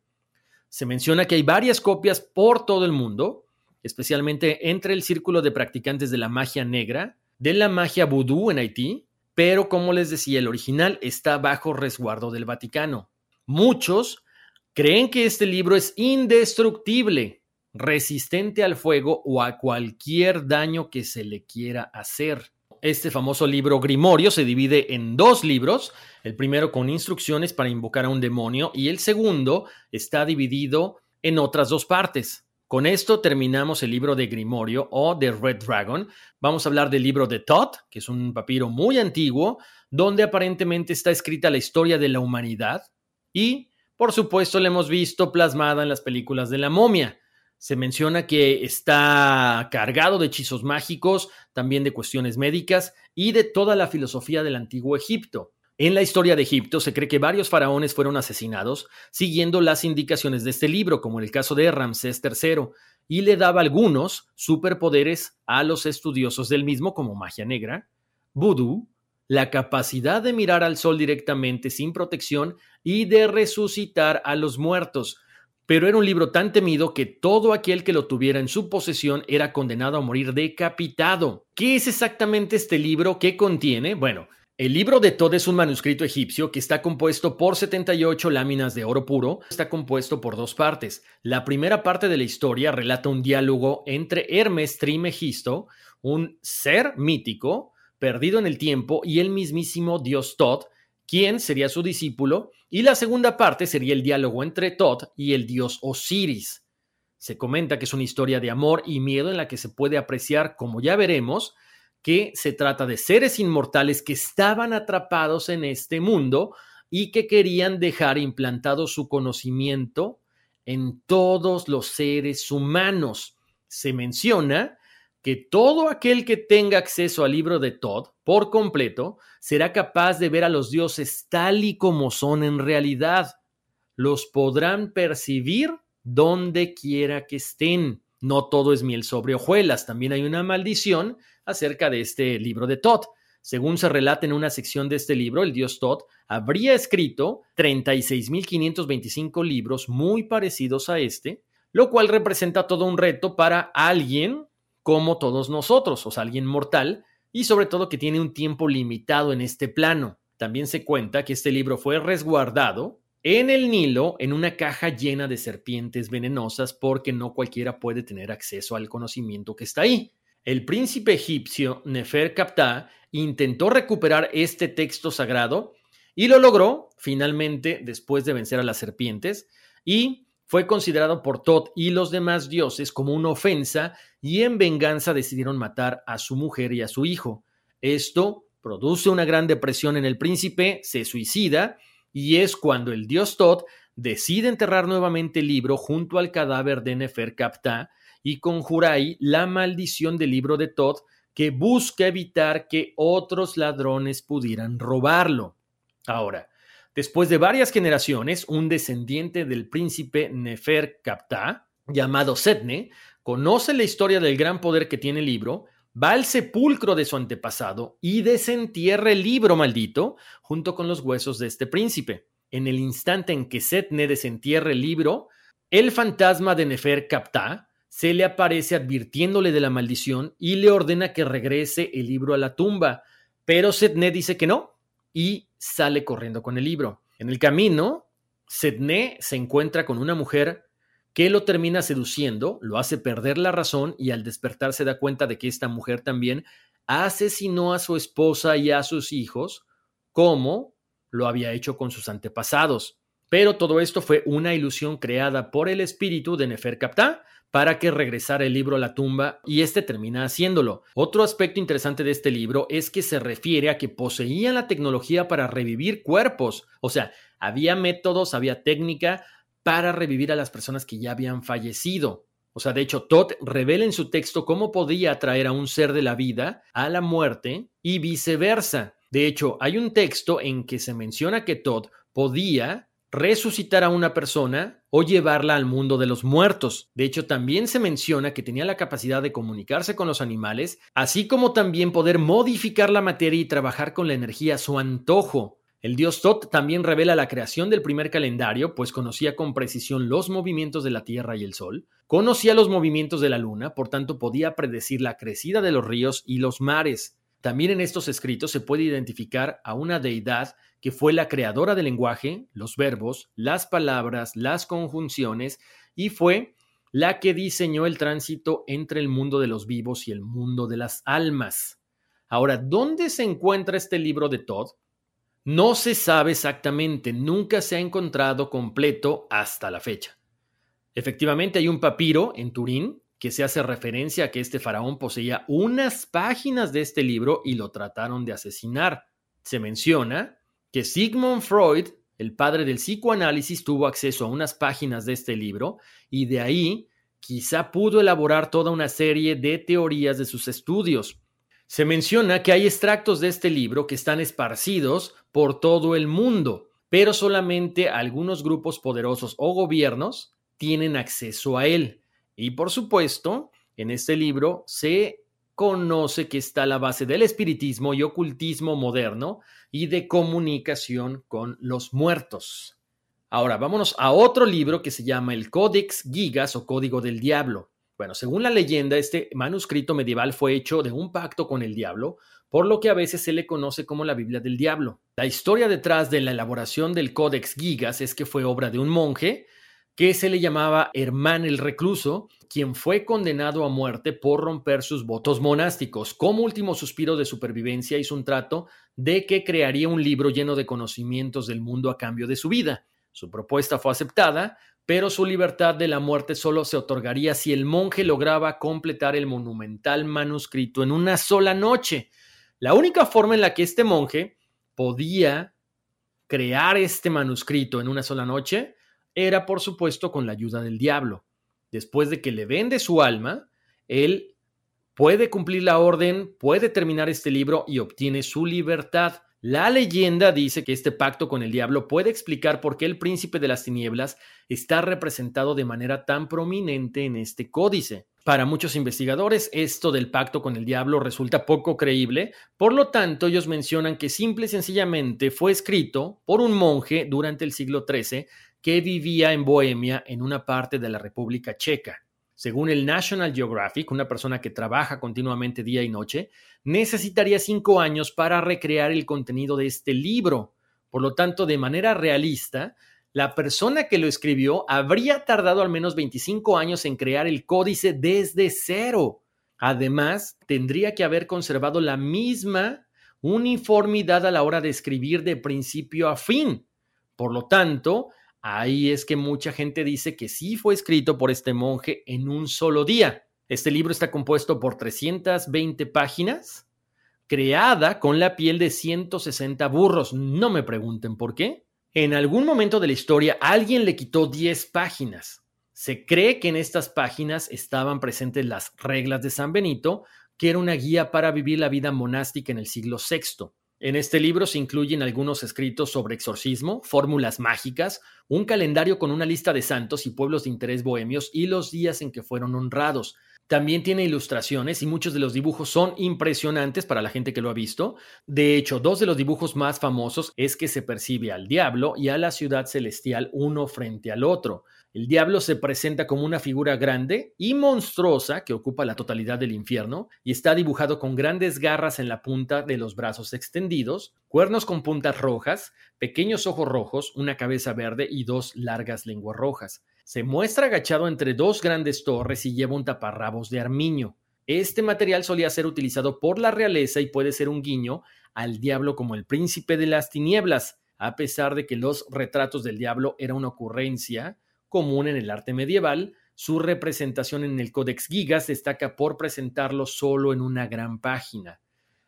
Se menciona que hay varias copias por todo el mundo, especialmente entre el círculo de practicantes de la magia negra, de la magia vudú en Haití, pero como les decía, el original está bajo resguardo del Vaticano. Muchos creen que este libro es indestructible, resistente al fuego o a cualquier daño que se le quiera hacer. Este famoso libro Grimorio se divide en dos libros, el primero con instrucciones para invocar a un demonio y el segundo está dividido en otras dos partes. Con esto terminamos el libro de Grimorio o de Red Dragon. Vamos a hablar del libro de Thoth, que es un papiro muy antiguo, donde aparentemente está escrita la historia de la humanidad y, por supuesto, la hemos visto plasmada en las películas de la momia. Se menciona que está cargado de hechizos mágicos, también de cuestiones médicas y de toda la filosofía del antiguo Egipto. En la historia de Egipto se cree que varios faraones fueron asesinados siguiendo las indicaciones de este libro, como en el caso de Ramsés III, y le daba algunos superpoderes a los estudiosos del mismo, como magia negra, vudú, la capacidad de mirar al sol directamente sin protección y de resucitar a los muertos, pero era un libro tan temido que todo aquel que lo tuviera en su posesión era condenado a morir decapitado. ¿Qué es exactamente este libro? ¿Qué contiene? Bueno, el libro de Tod es un manuscrito egipcio que está compuesto por 78 láminas de oro puro. Está compuesto por dos partes. La primera parte de la historia relata un diálogo entre Hermes Trimegisto, un ser mítico perdido en el tiempo, y el mismísimo dios Tod, quien sería su discípulo, y la segunda parte sería el diálogo entre Thoth y el dios Osiris. Se comenta que es una historia de amor y miedo en la que se puede apreciar, como ya veremos, que se trata de seres inmortales que estaban atrapados en este mundo y que querían dejar implantado su conocimiento en todos los seres humanos. Se menciona que todo aquel que tenga acceso al libro de Todd por completo será capaz de ver a los dioses tal y como son en realidad. Los podrán percibir donde quiera que estén. No todo es miel sobre hojuelas, también hay una maldición acerca de este libro de Todd. Según se relata en una sección de este libro, el dios Todd habría escrito 36.525 libros muy parecidos a este, lo cual representa todo un reto para alguien como todos nosotros, o sea, alguien mortal, y sobre todo que tiene un tiempo limitado en este plano. también se cuenta que este libro fue resguardado en el Nilo en una caja llena de serpientes venenosas porque no cualquiera puede tener acceso al conocimiento que está ahí. El príncipe egipcio Nefer Kapta intentó recuperar este texto sagrado y lo logró finalmente después de vencer a las serpientes y fue considerado por Tot y los demás dioses como una ofensa y en venganza decidieron matar a su mujer y a su hijo. Esto produce una gran depresión en el príncipe, se suicida y es cuando el dios Tot decide enterrar nuevamente el libro junto al cadáver de Nefer Kapta y conjura ahí la maldición del libro de Tot que busca evitar que otros ladrones pudieran robarlo. Ahora, después de varias generaciones, un descendiente del príncipe Nefer Kapta, llamado Setne, conoce la historia del gran poder que tiene el libro va al sepulcro de su antepasado y desentierra el libro maldito junto con los huesos de este príncipe. En el instante en que Setne desentierra el libro, el fantasma de Nefer Kapta se le aparece advirtiéndole de la maldición y le ordena que regrese el libro a la tumba, pero Setne dice que no y sale corriendo con el libro. En el camino, Setne se encuentra con una mujer que lo termina seduciendo, lo hace perder la razón y al despertar se da cuenta de que esta mujer también asesinó a su esposa y a sus hijos, como lo había hecho con sus antepasados. Pero todo esto fue una ilusión creada por el espíritu de Neferkaptah para que regresara el libro a la tumba y este termina haciéndolo. Otro aspecto interesante de este libro es que se refiere a que poseían la tecnología para revivir cuerpos, o sea, había métodos, había técnica para revivir a las personas que ya habían fallecido. O sea, de hecho, Todd revela en su texto cómo podía atraer a un ser de la vida a la muerte y viceversa. De hecho, hay un texto en que se menciona que Todd podía resucitar a una persona o llevarla al mundo de los muertos. De hecho, también se menciona que tenía la capacidad de comunicarse con los animales, así como también poder modificar la materia y trabajar con la energía a su antojo. El dios Tot también revela la creación del primer calendario, pues conocía con precisión los movimientos de la Tierra y el Sol, conocía los movimientos de la Luna, por tanto podía predecir la crecida de los ríos y los mares. También en estos escritos se puede identificar a una deidad que fue la creadora del lenguaje, los verbos, las palabras, las conjunciones, y fue la que diseñó el tránsito entre el mundo de los vivos y el mundo de las almas. Ahora, ¿dónde se encuentra este libro de Todd? No se sabe exactamente, nunca se ha encontrado completo hasta la fecha. Efectivamente, hay un papiro en Turín que se hace referencia a que este faraón poseía unas páginas de este libro y lo trataron de asesinar. Se menciona que Sigmund Freud, el padre del psicoanálisis, tuvo acceso a unas páginas de este libro y de ahí quizá pudo elaborar toda una serie de teorías de sus estudios. Se menciona que hay extractos de este libro que están esparcidos por todo el mundo, pero solamente algunos grupos poderosos o gobiernos tienen acceso a él. Y por supuesto, en este libro se conoce que está la base del espiritismo y ocultismo moderno y de comunicación con los muertos. Ahora, vámonos a otro libro que se llama el Codex Gigas o Código del Diablo. Bueno, según la leyenda, este manuscrito medieval fue hecho de un pacto con el diablo, por lo que a veces se le conoce como la Biblia del Diablo. La historia detrás de la elaboración del Codex Gigas es que fue obra de un monje que se le llamaba Hermán el Recluso, quien fue condenado a muerte por romper sus votos monásticos. Como último suspiro de supervivencia hizo un trato de que crearía un libro lleno de conocimientos del mundo a cambio de su vida. Su propuesta fue aceptada, pero su libertad de la muerte solo se otorgaría si el monje lograba completar el monumental manuscrito en una sola noche. La única forma en la que este monje podía crear este manuscrito en una sola noche era, por supuesto, con la ayuda del diablo. Después de que le vende su alma, él puede cumplir la orden, puede terminar este libro y obtiene su libertad. La leyenda dice que este pacto con el diablo puede explicar por qué el príncipe de las tinieblas está representado de manera tan prominente en este códice. Para muchos investigadores, esto del pacto con el diablo resulta poco creíble, por lo tanto ellos mencionan que simple y sencillamente fue escrito por un monje durante el siglo XIII que vivía en Bohemia en una parte de la República Checa. Según el National Geographic, una persona que trabaja continuamente día y noche necesitaría cinco años para recrear el contenido de este libro. Por lo tanto, de manera realista, la persona que lo escribió habría tardado al menos 25 años en crear el códice desde cero. Además, tendría que haber conservado la misma uniformidad a la hora de escribir de principio a fin. Por lo tanto, ahí es que mucha gente dice que sí fue escrito por este monje en un solo día. Este libro está compuesto por 320 páginas, creada con la piel de 160 burros. No me pregunten por qué. En algún momento de la historia alguien le quitó 10 páginas. Se cree que en estas páginas estaban presentes las reglas de San Benito, que era una guía para vivir la vida monástica en el siglo VI. En este libro se incluyen algunos escritos sobre exorcismo, fórmulas mágicas, un calendario con una lista de santos y pueblos de interés bohemios y los días en que fueron honrados. También tiene ilustraciones y muchos de los dibujos son impresionantes para la gente que lo ha visto. De hecho, dos de los dibujos más famosos es que se percibe al diablo y a la ciudad celestial uno frente al otro. El diablo se presenta como una figura grande y monstruosa que ocupa la totalidad del infierno y está dibujado con grandes garras en la punta de los brazos extendidos, cuernos con puntas rojas, pequeños ojos rojos, una cabeza verde y dos largas lenguas rojas. Se muestra agachado entre dos grandes torres y lleva un taparrabos de armiño. Este material solía ser utilizado por la realeza y puede ser un guiño al diablo como el príncipe de las tinieblas, a pesar de que los retratos del diablo era una ocurrencia común en el arte medieval, su representación en el Codex Gigas destaca por presentarlo solo en una gran página.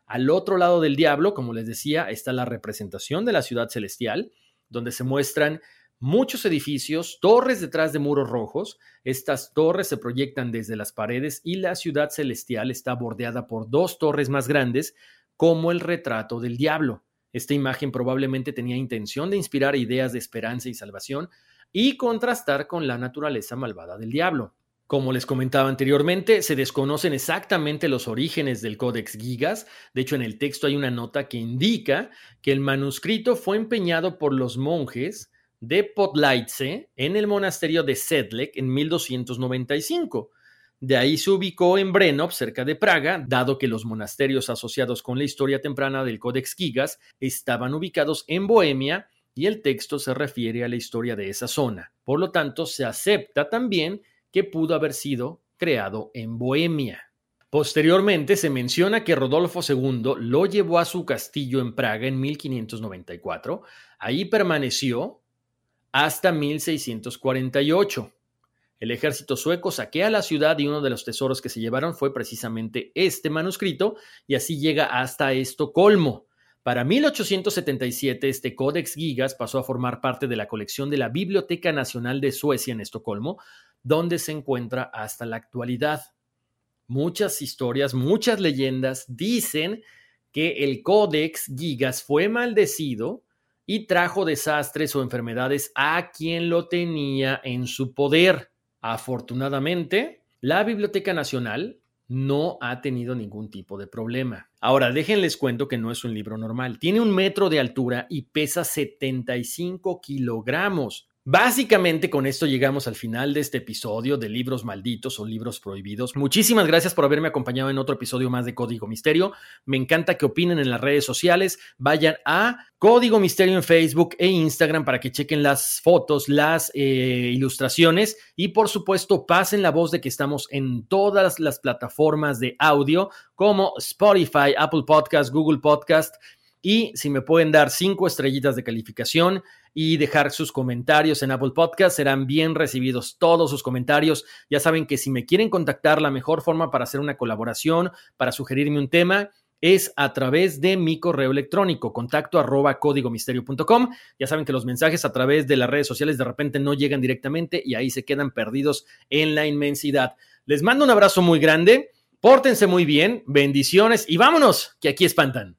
Al otro lado del diablo, como les decía, está la representación de la ciudad celestial, donde se muestran muchos edificios, torres detrás de muros rojos. Estas torres se proyectan desde las paredes y la ciudad celestial está bordeada por dos torres más grandes, como el retrato del diablo. Esta imagen probablemente tenía intención de inspirar ideas de esperanza y salvación y contrastar con la naturaleza malvada del diablo. Como les comentaba anteriormente, se desconocen exactamente los orígenes del Codex Gigas. De hecho, en el texto hay una nota que indica que el manuscrito fue empeñado por los monjes de Podlaitze en el monasterio de Sedlec en 1295. De ahí se ubicó en Brenov, cerca de Praga, dado que los monasterios asociados con la historia temprana del Codex Gigas estaban ubicados en Bohemia y el texto se refiere a la historia de esa zona. Por lo tanto, se acepta también que pudo haber sido creado en Bohemia. Posteriormente se menciona que Rodolfo II lo llevó a su castillo en Praga en 1594. Ahí permaneció hasta 1648. El ejército sueco saquea la ciudad y uno de los tesoros que se llevaron fue precisamente este manuscrito y así llega hasta Estocolmo. Para 1877 este Codex Gigas pasó a formar parte de la colección de la Biblioteca Nacional de Suecia en Estocolmo, donde se encuentra hasta la actualidad. Muchas historias, muchas leyendas dicen que el Codex Gigas fue maldecido y trajo desastres o enfermedades a quien lo tenía en su poder. Afortunadamente, la Biblioteca Nacional no ha tenido ningún tipo de problema. Ahora, déjenles cuento que no es un libro normal. Tiene un metro de altura y pesa 75 kilogramos. Básicamente con esto llegamos al final de este episodio de libros malditos o libros prohibidos. Muchísimas gracias por haberme acompañado en otro episodio más de Código Misterio. Me encanta que opinen en las redes sociales. Vayan a Código Misterio en Facebook e Instagram para que chequen las fotos, las eh, ilustraciones y por supuesto pasen la voz de que estamos en todas las plataformas de audio como Spotify, Apple Podcast, Google Podcast y si me pueden dar cinco estrellitas de calificación y dejar sus comentarios en Apple Podcast, serán bien recibidos todos sus comentarios. Ya saben que si me quieren contactar, la mejor forma para hacer una colaboración, para sugerirme un tema, es a través de mi correo electrónico, contacto arroba códigomisterio.com. Ya saben que los mensajes a través de las redes sociales de repente no llegan directamente y ahí se quedan perdidos en la inmensidad. Les mando un abrazo muy grande, pórtense muy bien, bendiciones y vámonos, que aquí espantan.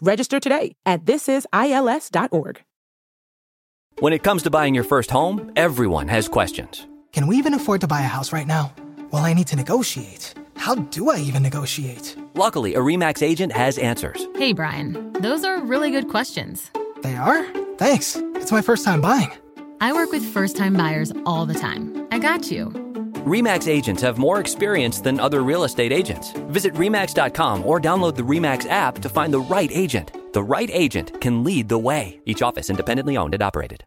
Register today at thisisils.org. When it comes to buying your first home, everyone has questions. Can we even afford to buy a house right now? Well, I need to negotiate. How do I even negotiate? Luckily, a REMAX agent has answers. Hey, Brian, those are really good questions. They are? Thanks. It's my first time buying. I work with first time buyers all the time. I got you. REMAX agents have more experience than other real estate agents. Visit REMAX.com or download the REMAX app to find the right agent. The right agent can lead the way. Each office independently owned and operated.